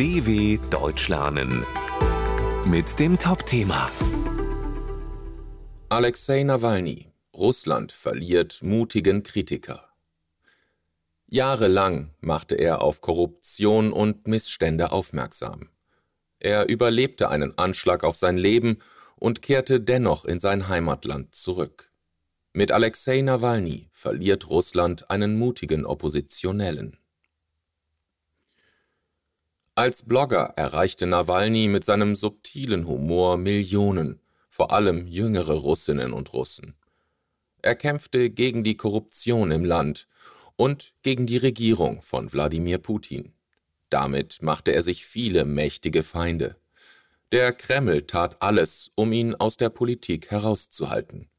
DW Deutsch lernen mit dem Top-Thema Alexei Nawalny. Russland verliert mutigen Kritiker. Jahrelang machte er auf Korruption und Missstände aufmerksam. Er überlebte einen Anschlag auf sein Leben und kehrte dennoch in sein Heimatland zurück. Mit Alexei Nawalny verliert Russland einen mutigen Oppositionellen. Als Blogger erreichte Nawalny mit seinem subtilen Humor Millionen, vor allem jüngere Russinnen und Russen. Er kämpfte gegen die Korruption im Land und gegen die Regierung von Wladimir Putin. Damit machte er sich viele mächtige Feinde. Der Kreml tat alles, um ihn aus der Politik herauszuhalten.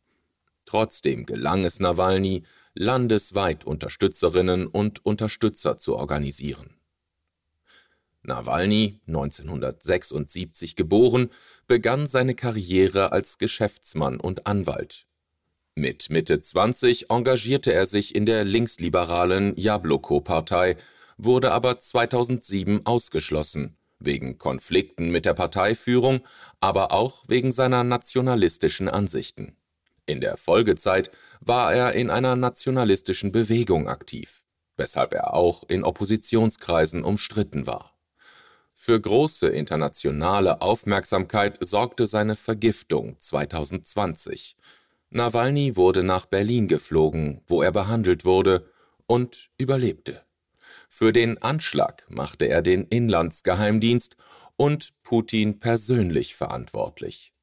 Trotzdem gelang es Nawalny, landesweit Unterstützerinnen und Unterstützer zu organisieren. Nawalny, 1976 geboren, begann seine Karriere als Geschäftsmann und Anwalt. Mit Mitte 20 engagierte er sich in der linksliberalen Jabloko-Partei, wurde aber 2007 ausgeschlossen, wegen Konflikten mit der Parteiführung, aber auch wegen seiner nationalistischen Ansichten. In der Folgezeit war er in einer nationalistischen Bewegung aktiv, weshalb er auch in Oppositionskreisen umstritten war. Für große internationale Aufmerksamkeit sorgte seine Vergiftung 2020. Nawalny wurde nach Berlin geflogen, wo er behandelt wurde und überlebte. Für den Anschlag machte er den Inlandsgeheimdienst und Putin persönlich verantwortlich.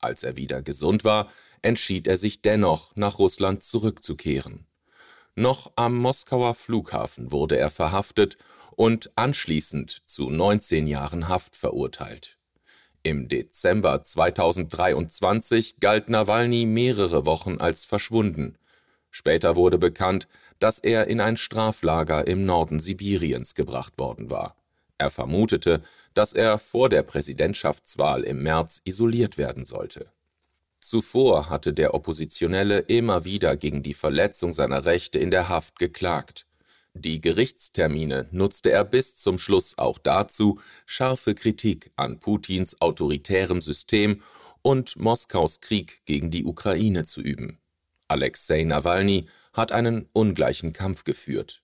Als er wieder gesund war, entschied er sich dennoch, nach Russland zurückzukehren. Noch am Moskauer Flughafen wurde er verhaftet und anschließend zu 19 Jahren Haft verurteilt. Im Dezember 2023 galt Nawalny mehrere Wochen als verschwunden. Später wurde bekannt, dass er in ein Straflager im Norden Sibiriens gebracht worden war. Er vermutete, dass er vor der Präsidentschaftswahl im März isoliert werden sollte. Zuvor hatte der Oppositionelle immer wieder gegen die Verletzung seiner Rechte in der Haft geklagt. Die Gerichtstermine nutzte er bis zum Schluss auch dazu, scharfe Kritik an Putins autoritärem System und Moskaus Krieg gegen die Ukraine zu üben. Alexei Nawalny hat einen ungleichen Kampf geführt.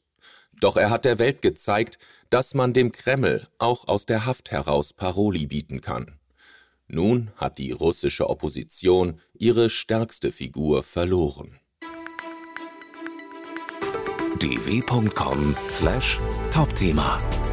Doch er hat der Welt gezeigt, dass man dem Kreml auch aus der Haft heraus Paroli bieten kann. Nun hat die russische Opposition ihre stärkste Figur verloren. dw.com/topthema